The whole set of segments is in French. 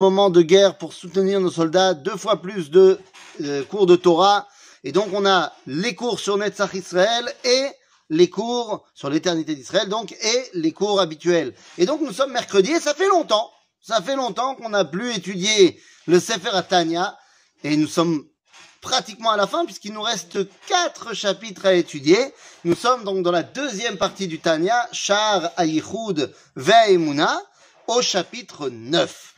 moment de guerre pour soutenir nos soldats, deux fois plus de euh, cours de Torah. Et donc on a les cours sur Netzach Israël et les cours sur l'éternité d'Israël, donc, et les cours habituels. Et donc nous sommes mercredi et ça fait longtemps, ça fait longtemps qu'on n'a plus étudié le Sefer Atania et nous sommes pratiquement à la fin puisqu'il nous reste quatre chapitres à étudier. Nous sommes donc dans la deuxième partie du Tanya, Shar Ayichud Ve'emuna, au chapitre 9.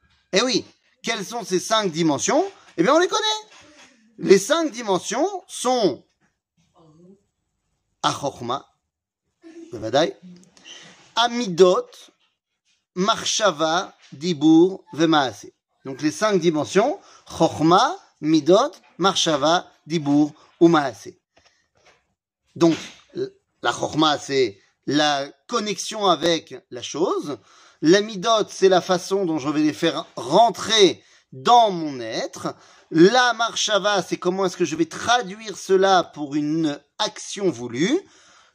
Eh oui, quelles sont ces cinq dimensions? Eh bien, on les connaît. Les cinq dimensions sont Achochma, Bevadai, Amidot, Marshava, Dibur, Vemaase. Donc les cinq dimensions, Chochma, Midot, Marshava, Dibur, Umaase. Donc, la Chochma, c'est la connexion avec la chose. La Midot, c'est la façon dont je vais les faire rentrer dans mon être. La marshava, c'est comment est-ce que je vais traduire cela pour une action voulue.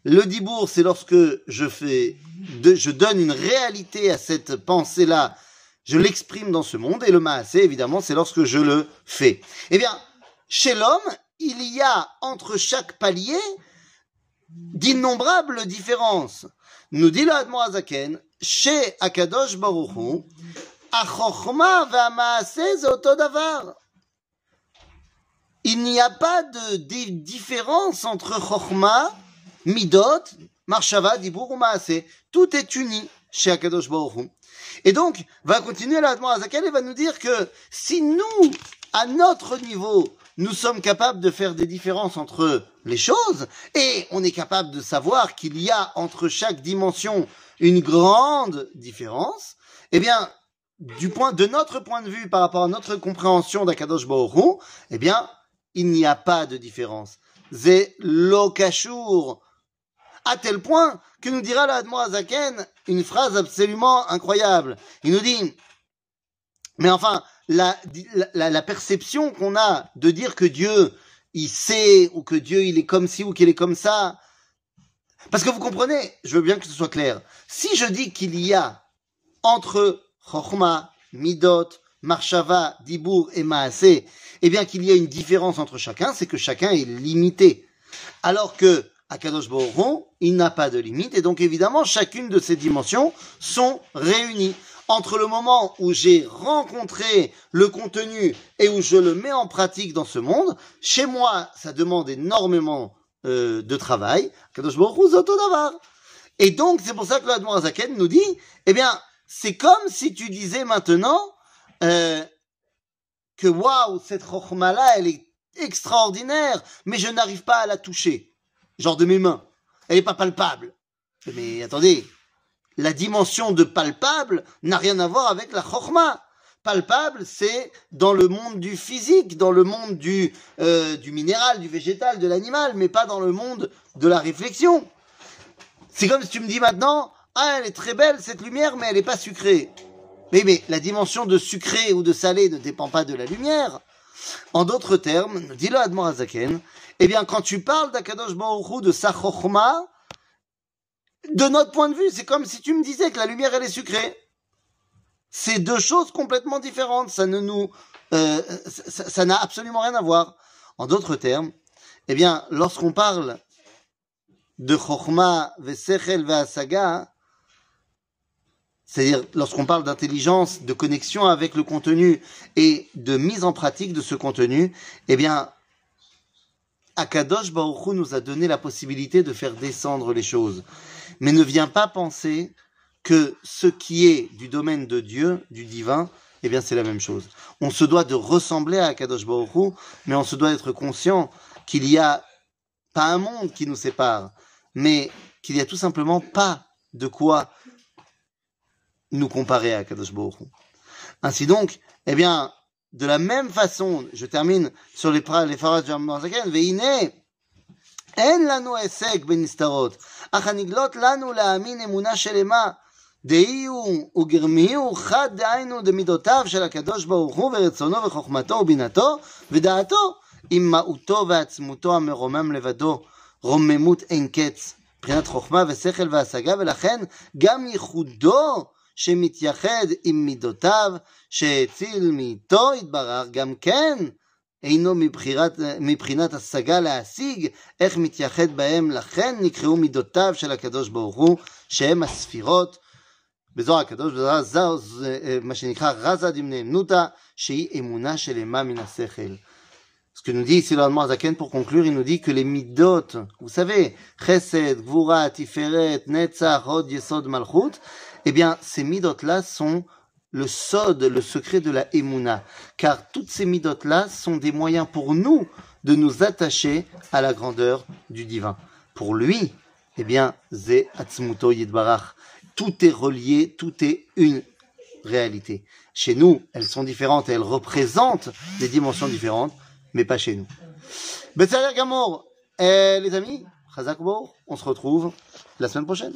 Le dibour, c'est lorsque je fais, je donne une réalité à cette pensée-là, je l'exprime dans ce monde. Et le maasé, évidemment, c'est lorsque je le fais. Eh bien, chez l'homme, il y a entre chaque palier d'innombrables différences. Nous dit le Azaken, chez Akadosh Baruch Achochma v'amaaseh c'est auto davar. Il n'y a pas de, différence entre Chochma, Midot, Marshava, Dibur ou Maaseh. Tout est uni chez Akadosh Baruch Et donc, va continuer la Azakel et va nous dire que si nous, à notre niveau, nous sommes capables de faire des différences entre les choses et on est capable de savoir qu'il y a entre chaque dimension une grande différence, eh bien, du point, de notre point de vue par rapport à notre compréhension d'Akadosh Baruch eh bien, il n'y a pas de différence. C'est lokashur. À tel point que nous dira l'Admo Zaken une phrase absolument incroyable. Il nous dit, mais enfin, la, perception qu'on a de dire que Dieu, il sait, ou que Dieu, il est comme ci, ou qu'il est comme ça. Parce que vous comprenez, je veux bien que ce soit clair. Si je dis qu'il y a entre Chochma, Midot, Marshava, Dibour et Maasé, eh bien qu'il y a une différence entre chacun, c'est que chacun est limité. Alors que à Kadosh il n'a pas de limite, et donc évidemment, chacune de ces dimensions sont réunies. Entre le moment où j'ai rencontré le contenu et où je le mets en pratique dans ce monde, chez moi, ça demande énormément euh, de travail. Et donc, c'est pour ça que l'Admor Zaken nous dit, eh bien, c'est comme si tu disais maintenant euh, que waouh, cette rochma-là, elle est extraordinaire, mais je n'arrive pas à la toucher. Genre de mes mains. Elle n'est pas palpable. Mais attendez, la dimension de palpable n'a rien à voir avec la chokhma. Palpable, c'est dans le monde du physique, dans le monde du, euh, du minéral, du végétal, de l'animal, mais pas dans le monde de la réflexion. C'est comme si tu me dis maintenant, ah, elle est très belle cette lumière, mais elle n'est pas sucrée. Mais, mais la dimension de sucré ou de salé ne dépend pas de la lumière. En d'autres termes, dis-le à Azaken, eh bien, quand tu parles d'Akadosh Baruch de sa de notre point de vue, c'est comme si tu me disais que la lumière, elle est sucrée. C'est deux choses complètement différentes. Ça ne nous, euh, ça n'a absolument rien à voir. En d'autres termes, eh bien, lorsqu'on parle de Chochma, Vesechel, Vesaga, c'est-à-dire lorsqu'on parle d'intelligence, de connexion avec le contenu et de mise en pratique de ce contenu, eh bien, Akadosh Baruch nous a donné la possibilité de faire descendre les choses. Mais ne viens pas penser que ce qui est du domaine de Dieu, du divin, eh bien c'est la même chose. On se doit de ressembler à Akadosh Baruch mais on se doit être conscient qu'il y a pas un monde qui nous sépare, mais qu'il y a tout simplement pas de quoi nous comparer à Kadosh Baruch Ainsi donc, Eh bien, de la même façon, je termine sur les, les phrases de Zaken, Veine, אין לנו הישג בנסתרות, אך הנגלות לנו להאמין אמונה שלמה, דהי הוא וגרמי הוא חד דהיינו דמידותיו של הקדוש ברוך הוא ורצונו וחוכמתו ובינתו ודעתו עם מהותו ועצמותו המרומם לבדו, רוממות אין קץ, מבחינת חוכמה ושכל והשגה, ולכן גם ייחודו שמתייחד עם מידותיו, שהציל מאיתו יתברך, גם כן אינו מבחירת, מבחינת השגה להשיג, איך מתייחד בהם, לכן נקראו מידותיו של הקדוש ברוך הוא, שהם הספירות. בזוהר הקדוש, בזוהר זר, מה שנקרא רזה דמנענותא, שהיא אמונה שלמה מן השכל. Ce que nous dit ici le Zaken pour conclure, il nous dit que les midot, vous savez, Chesed, Gvura, Tiferet, Netzach, Hod, Yesod, Malchut, eh bien, ces midot-là sont le sod, le secret de la Emouna. Car toutes ces midot-là sont des moyens pour nous de nous attacher à la grandeur du divin. Pour lui, eh bien, Ze Atzmuto Yidbarach. Tout est relié, tout est une réalité. Chez nous, elles sont différentes et elles représentent des dimensions différentes mais pas chez nous. Betsaler Gamour, les amis, on se retrouve la semaine prochaine.